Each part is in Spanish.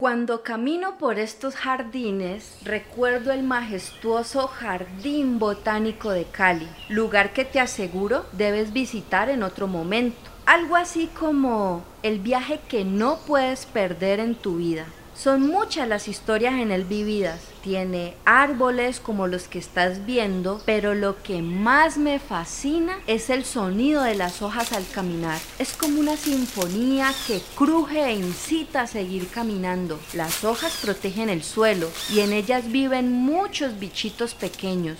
Cuando camino por estos jardines, recuerdo el majestuoso Jardín Botánico de Cali, lugar que te aseguro debes visitar en otro momento. Algo así como el viaje que no puedes perder en tu vida. Son muchas las historias en él vividas. Tiene árboles como los que estás viendo, pero lo que más me fascina es el sonido de las hojas al caminar. Es como una sinfonía que cruje e incita a seguir caminando. Las hojas protegen el suelo y en ellas viven muchos bichitos pequeños.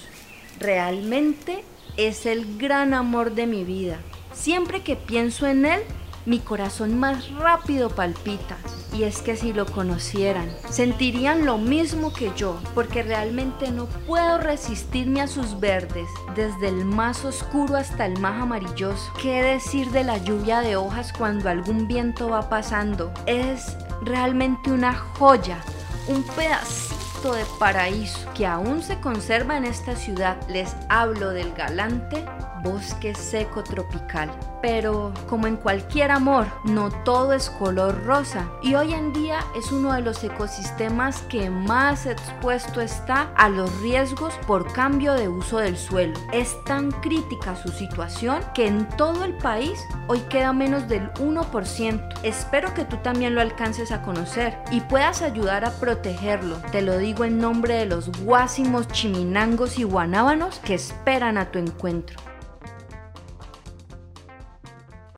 Realmente es el gran amor de mi vida. Siempre que pienso en él, mi corazón más rápido palpita. Y es que si lo conocieran, sentirían lo mismo que yo, porque realmente no puedo resistirme a sus verdes, desde el más oscuro hasta el más amarilloso. ¿Qué decir de la lluvia de hojas cuando algún viento va pasando? Es realmente una joya, un pedacito de paraíso que aún se conserva en esta ciudad. Les hablo del galante bosque seco tropical. Pero como en cualquier amor, no todo es color rosa y hoy en día es uno de los ecosistemas que más expuesto está a los riesgos por cambio de uso del suelo. Es tan crítica su situación que en todo el país hoy queda menos del 1%. Espero que tú también lo alcances a conocer y puedas ayudar a protegerlo. Te lo digo en nombre de los guásimos, chiminangos y guanábanos que esperan a tu encuentro.